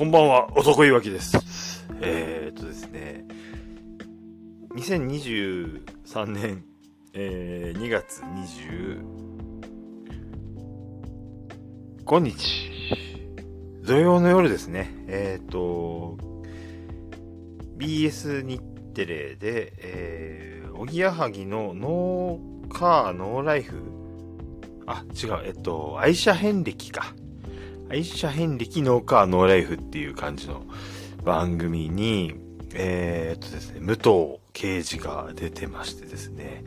こんばんは、男いわきです。えー、っとですね、2023年、えー、2月25日、土曜の夜ですね、えー、っと、BS 日テレで、えー、おぎやはぎのノーカーノーライフあ、違う、えっと、愛車遍歴か。愛車遍歴ノーカーノーライフっていう感じの番組に、えー、っとですね、武藤刑事が出てましてですね、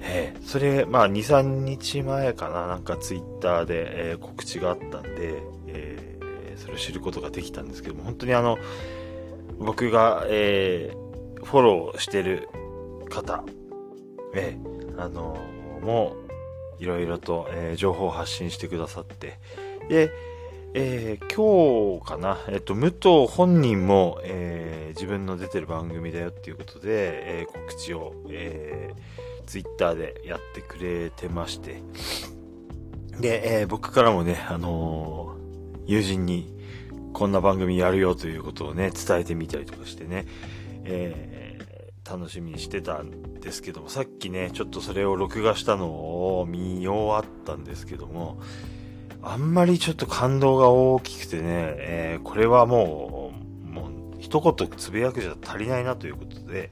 えー、それ、まあ、2、3日前かな、なんかツイッターで、えー、告知があったんで、えー、それを知ることができたんですけども、本当にあの、僕が、えー、フォローしてる方、えー、あのもう、いろいろと、えー、情報を発信してくださって、で、えー、今日かな、えっと、武藤本人も、えー、自分の出てる番組だよっていうことで、えー、告知を、えー、ツイッターでやってくれてまして、で、えー、僕からもね、あの、友人にこんな番組やるよということをね、伝えてみたりとかしてね、えー、楽しみにしてたんですけども、さっきね、ちょっとそれを録画したのを見終わったんですけども、あんまりちょっと感動が大きくてね、えー、これはもう、もう一言つぶやくじゃ足りないなということで、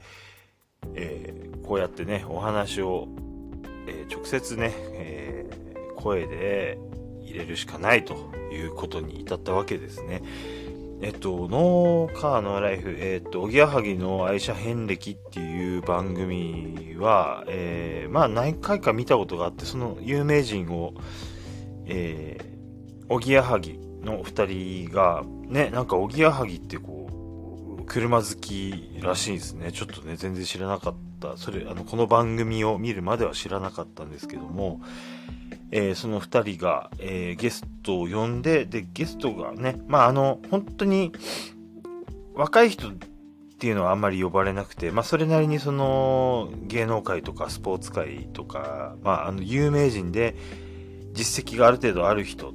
えー、こうやってね、お話を、えー、直接ね、え声で入れるしかないということに至ったわけですね。えっと、ノーカーのライフ、えっと、おぎやはぎの愛車遍歴っていう番組は、え、まあ何回か見たことがあって、その有名人を、えー、おぎやはぎの二人が、ね、なんかおぎやはぎってこう、車好きらしいですね。ちょっとね、全然知らなかった。それ、あの、この番組を見るまでは知らなかったんですけども、えー、その二人が、えー、ゲストを呼んで、で、ゲストがね、まあ、あの、本当に、若い人っていうのはあんまり呼ばれなくて、まあ、それなりにその、芸能界とかスポーツ界とか、まあ、あの、有名人で、実績がある程度ある人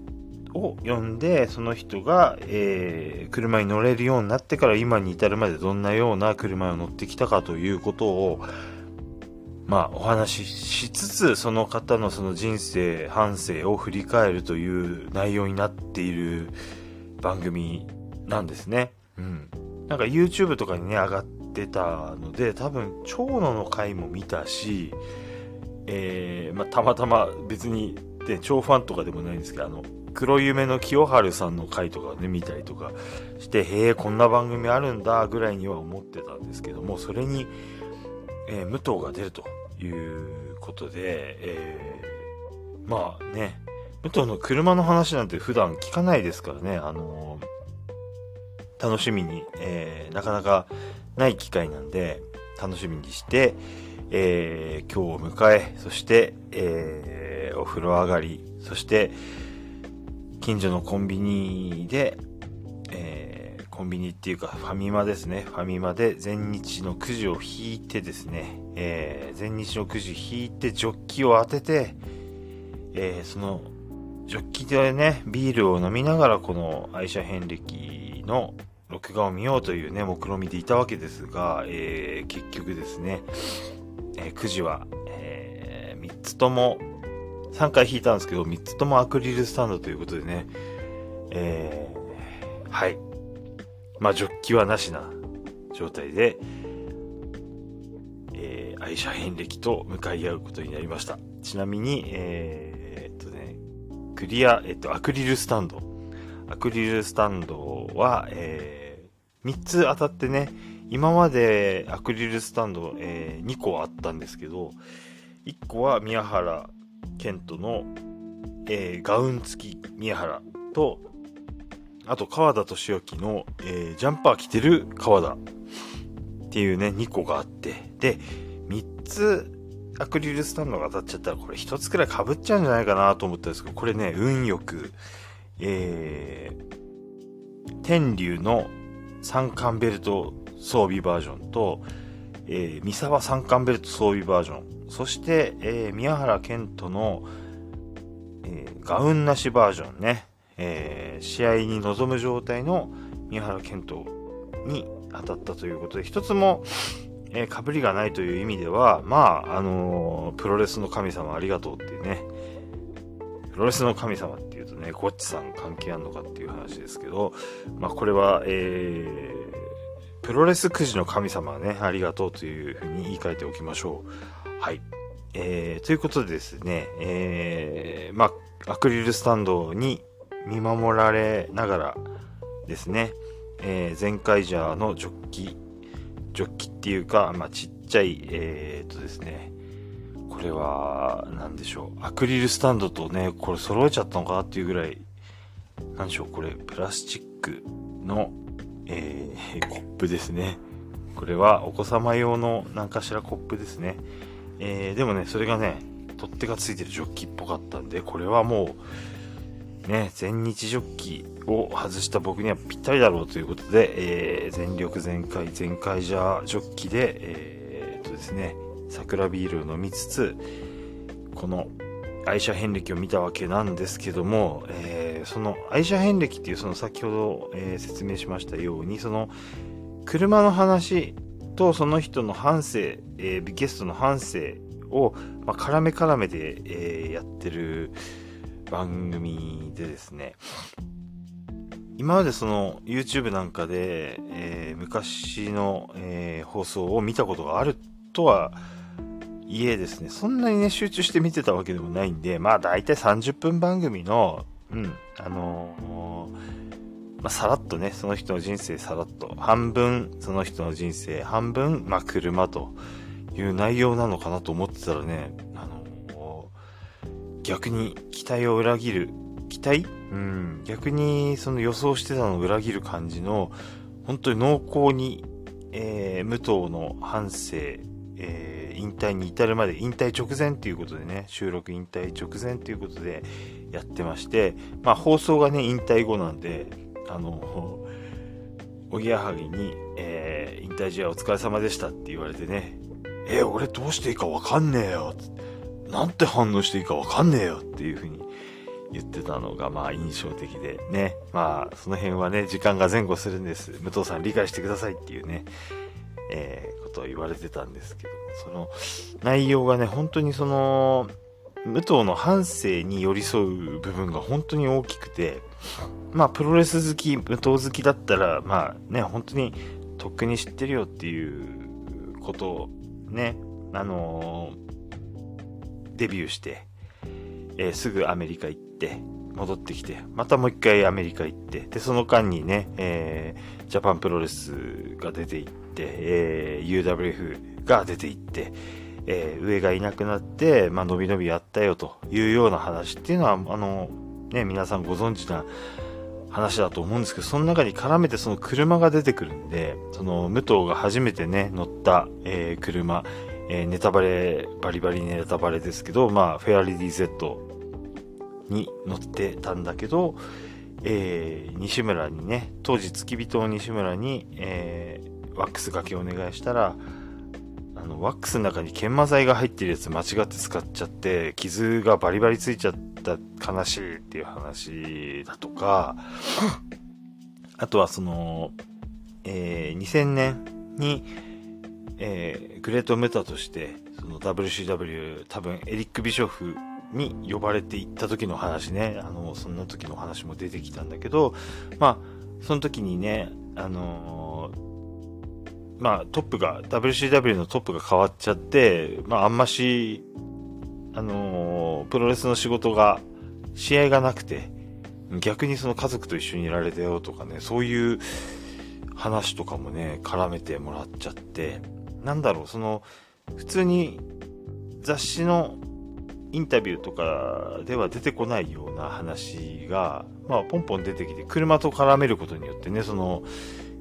を呼んで、その人が、えー、車に乗れるようになってから今に至るまでどんなような車を乗ってきたかということを、まあ、お話ししつつ、その方のその人生、半生を振り返るという内容になっている番組なんですね。うん。なんか YouTube とかにね、上がってたので、多分、長野の回も見たし、えー、まあ、たまたま別にで、超ファンとかでもないんですけど、あの、黒夢の清春さんの回とかね、見たりとかして、へえ、こんな番組あるんだ、ぐらいには思ってたんですけども、それに、えー、武藤が出るということで、えー、まあね、武藤の車の話なんて普段聞かないですからね、あのー、楽しみに、え、なかなかない機会なんで、楽しみにして、え、今日を迎え、そして、えーお風呂上がり、そして、近所のコンビニで、えー、コンビニっていうかファミマですね。ファミマで全日のくじを引いてですね、えー、全日のくじ引いてジョッキを当てて、えー、その、ジョッキでね、ビールを飲みながらこの愛車遍歴の録画を見ようというね、目論見でいたわけですが、えー、結局ですね、えー、くじは、えー、3つとも3回引いたんですけど、3つともアクリルスタンドということでね、えー、はい。まあ、ジョッキはなしな状態で、えー、愛車遍歴と向かい合うことになりました。ちなみに、えー、っとね、クリア、えっと、アクリルスタンド。アクリルスタンドは、えー、3つ当たってね、今までアクリルスタンド、えー、2個あったんですけど、1個は宮原ケントの、えー、ガウン付き宮原と、あと川田敏之の、えー、ジャンパー着てる川田っていうね、2個があって、で、3つアクリルスタンドが当たっちゃったら、これ1つくらい被っちゃうんじゃないかなと思ったんですけど、これね、運よく、えー、天竜の三冠ベルト装備バージョンと、えー、三沢三冠ベルト装備バージョン、そして、えー、宮原健人の、えー、ガウンなしバージョンね、えー、試合に臨む状態の、宮原健人に当たったということで、一つも、えー、被りがないという意味では、まあ、あのー、プロレスの神様ありがとうっていうね、プロレスの神様っていうとね、ゴッチさん関係あんのかっていう話ですけど、まあ、これは、えー、プロレスくじの神様はね、ありがとうというふうに言い換えておきましょう。はい。えー、ということでですね、えー、まあ、アクリルスタンドに見守られながらですね、えー、ゼンカイジャーのジョッキ、ジョッキっていうか、まあ、ちっちゃい、えー、っとですね、これは、何でしょう、アクリルスタンドとね、これ揃えちゃったのかなっていうぐらい、何でしょう、これ、プラスチックの、えー、コップですね。これはお子様用の何かしらコップですね。えー、でもね、それがね、取っ手がついてるジョッキっぽかったんで、これはもう、ね、全日ジョッキを外した僕にはぴったりだろうということで、えー、全力全開、全開ジャージョッキで、えー、とですね、桜ビールを飲みつつ、この愛車遍歴を見たわけなんですけども、えー、その愛車遍歴っていうその先ほど、えー、説明しましたように、その車の話とその人の半生、えー、ゲストの半生を、まあ、絡め絡めで、えー、やってる番組でですね、今までその YouTube なんかで、えー、昔の、えー、放送を見たことがあるとはいえですね、そんなにね、集中して見てたわけでもないんで、まあ大体30分番組の、うん、あのー、まあ、さらっとね、その人の人生さらっと、半分その人の人生、半分、まあ車という内容なのかなと思ってたらね、あのー、逆に期待を裏切る期待？うん、逆にその予想してたのを裏切る感じの、本当に濃厚に、えー、武藤の半生、えー、引退に至るまで、引退直前ということでね、収録引退直前ということでやってまして、まあ放送がね、引退後なんで、あの、おぎやはぎに、えー、引退試合お疲れ様でしたって言われてね、えー、俺どうしていいかわかんねえよ。なんて反応していいかわかんねえよっていうふうに言ってたのがまあ印象的でね。まあその辺はね、時間が前後するんです。武藤さん理解してくださいっていうね、えー、ことを言われてたんですけど、その内容がね、本当にその、武藤の半生に寄り添う部分が本当に大きくて、まあプロレス好き、武藤好きだったら、まあね、本当にとっくに知ってるよっていうことをね、あのー、デビューして、えー、すぐアメリカ行って、戻ってきて、またもう一回アメリカ行って、で、その間にね、えー、ジャパンプロレスが出て行って、えー、UWF が出て行って、えー、上がいなくなって、まあ、伸び伸びやったよというような話っていうのは、あの、ね、皆さんご存知な話だと思うんですけど、その中に絡めてその車が出てくるんで、その武藤が初めてね、乗った、えー、車、えー、ネタバレ、バリバリネタバレですけど、まあ、フェアリディ Z に乗ってたんだけど、えー、西村にね、当時付き人の西村に、えー、ワックス掛けお願いしたら、ワックスの中に研磨剤が入ってるやつ間違って使っちゃって、傷がバリバリついちゃった悲しいっていう話だとか、あとはその、えー、2000年に、えー、グレートメタとして、その WCW、多分エリック・ビショフに呼ばれていった時の話ね、あの、そんな時の話も出てきたんだけど、まあ、その時にね、あのー、まあ、トップが、WCW のトップが変わっちゃって、まあ、あんまし、あのー、プロレスの仕事が、試合がなくて、逆にその家族と一緒にいられたよとかね、そういう話とかもね、絡めてもらっちゃって、なんだろう、その、普通に雑誌のインタビューとかでは出てこないような話が、まあ、ポンポン出てきて、車と絡めることによってね、その、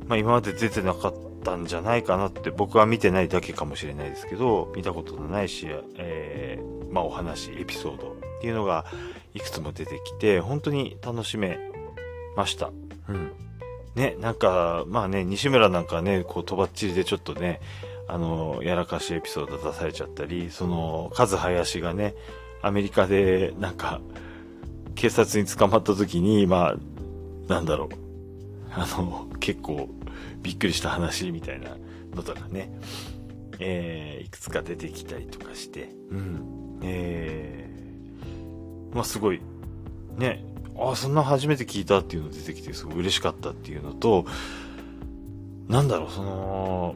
まあ、今まで出てなかったんじゃないかなって僕は見てないだけかもしれないですけど、見たことのないし、えー、まあ、お話、エピソードっていうのがいくつも出てきて、本当に楽しめました。うん。ね、なんか、まあね、西村なんかね、こう、とばっちりでちょっとね、あの、やらかしエピソード出されちゃったり、その、カズハヤシがね、アメリカで、なんか、警察に捕まった時に、まあ、なんだろう。あの、結構びっくりした話みたいなのとかね、えー、いくつか出てきたりとかして、うん。えー、まあすごい、ね、あ、そんな初めて聞いたっていうの出てきてすごい嬉しかったっていうのと、なんだろう、その、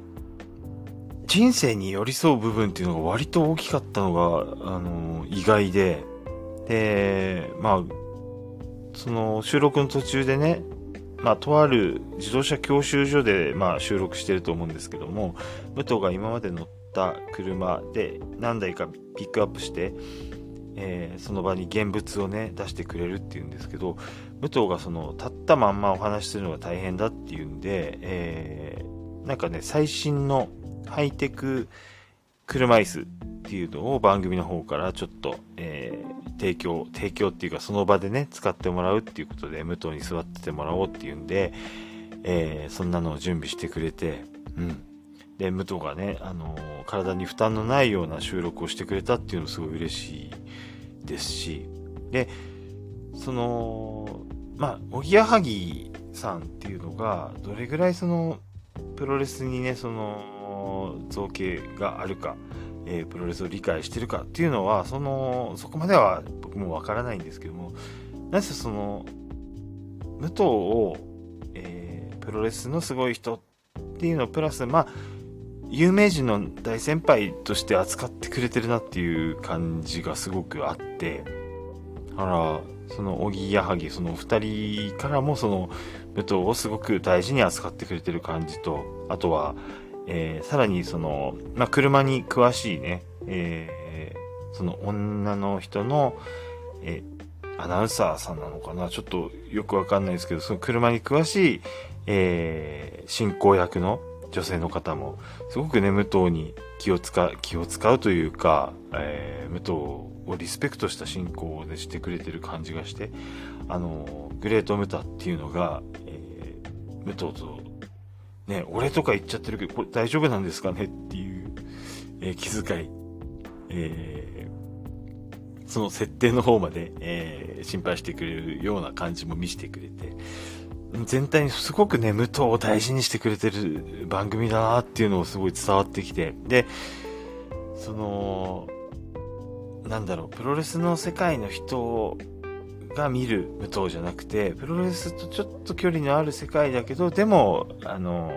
人生に寄り添う部分っていうのが割と大きかったのが、あの、意外で、で、まあ、その収録の途中でね、まあ、とある自動車教習所で、まあ、収録してると思うんですけども、武藤が今まで乗った車で何台かピックアップして、えー、その場に現物をね、出してくれるっていうんですけど、武藤がその、立ったまんまお話しするのが大変だっていうんで、えー、なんかね、最新のハイテク車椅子っていうのを番組の方からちょっと、えー、提供、提供っていうかその場でね、使ってもらうっていうことで、武藤に座っててもらおうっていうんで、えー、そんなのを準備してくれて、うん。で、武藤がね、あのー、体に負担のないような収録をしてくれたっていうのすごい嬉しいですし、で、その、まあ、おぎやはぎさんっていうのが、どれぐらいその、プロレスにね、その、造形があるか、えー、プロレスを理解してるかっていうのは、その、そこまでは僕もわからないんですけども、なぜその、武藤を、えー、プロレスのすごい人っていうのプラス、まあ、有名人の大先輩として扱ってくれてるなっていう感じがすごくあって、あら、その、小木やはぎ、その二人からもその、武藤をすごく大事に扱ってくれてる感じと、あとは、えー、さらにその、まあ、車に詳しいね、えー、その女の人の、えー、アナウンサーさんなのかな？ちょっとよくわかんないですけど、その車に詳しい、えー、進行役の女性の方も、すごくね、武藤に気を使う、気を使うというか、えー、武藤をリスペクトした進行でしてくれてる感じがして、あの、グレートムタっていうのが、えー、武藤とね、俺とか言っちゃってるけど、これ大丈夫なんですかねっていう、えー、気遣い、えー、その設定の方まで、えー、心配してくれるような感じも見せてくれて、全体にすごくね、無糖を大事にしてくれてる番組だなっていうのをすごい伝わってきて、で、その、なんだろう、プロレスの世界の人が見る武藤じゃなくて、プロレスとちょっと距離のある世界だけど、でも、あの、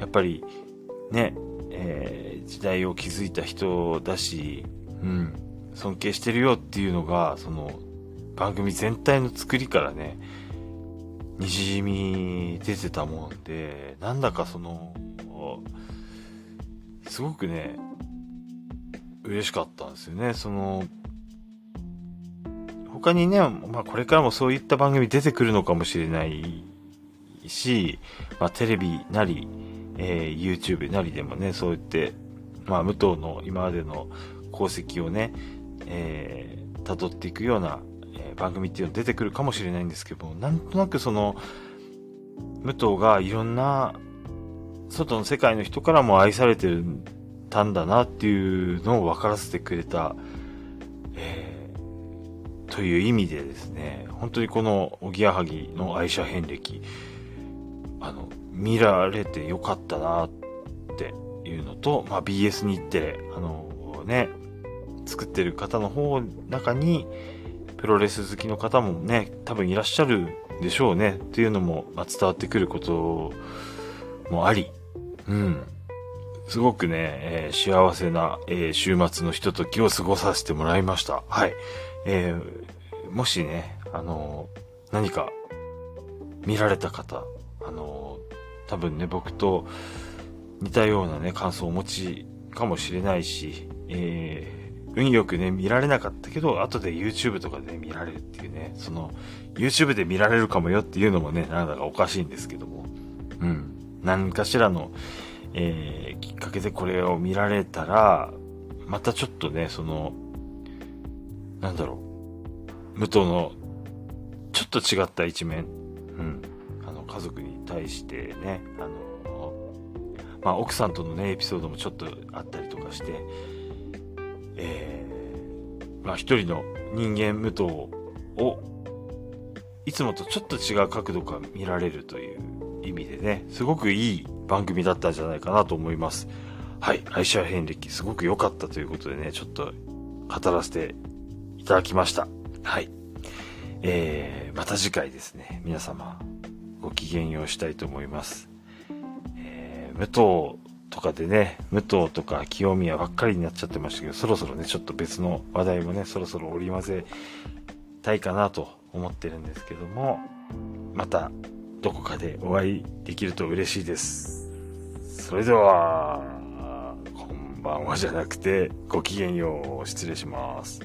やっぱり、ね、えー、時代を築いた人だし、うん、尊敬してるよっていうのが、その、番組全体の作りからね、にじみ出てたもんで、なんだかその、すごくね、嬉しかったんですよね。その、他にね、まあこれからもそういった番組出てくるのかもしれないし、まあテレビなり、えー、YouTube なりでもね、そう言って、まあ武藤の今までの功績をね、えー、辿っていくような、えー、番組っていうの出てくるかもしれないんですけどなんとなくその、武藤がいろんな外の世界の人からも愛されてたんだなっていうのを分からせてくれた、えーという意味でですね、本当にこのおぎやはぎの愛車遍歴、あの、見られてよかったなっていうのと、まあ、BS 日テレ、あのね、作ってる方の方中に、プロレス好きの方もね、多分いらっしゃるでしょうね、っていうのも、ま、伝わってくることもあり、うん。すごくね、えー、幸せな、えー、週末のひとときを過ごさせてもらいました。はい。えー、もしね、あのー、何か見られた方、あのー、多分ね、僕と似たようなね、感想をお持ちかもしれないし、えー、運よくね、見られなかったけど、後で YouTube とかで、見られるっていうね、その、YouTube で見られるかもよっていうのもね、なんだかおかしいんですけども、うん。何かしらの、えー、きっかけでこれを見られたら、またちょっとね、その、なんだろう、武藤のちょっと違った一面、うん、あの、家族に対してね、あの、まあ、奥さんとのね、エピソードもちょっとあったりとかして、えー、まあ、一人の人間武藤を、いつもとちょっと違う角度から見られるという、意味でね、すごくいい番組だったんじゃないかなと思います。はい、愛車遍歴すごく良かったということでね、ちょっと語らせてただきました。はい。えー、また次回ですね、皆様、ごきげんようしたいと思います。えー、武藤とかでね、武藤とか清宮ばっかりになっちゃってましたけど、そろそろね、ちょっと別の話題もね、そろそろ織り交ぜたいかなと思ってるんですけども、またどこかでお会いできると嬉しいです。それでは、こんばんはじゃなくて、ごきげんよう。失礼します。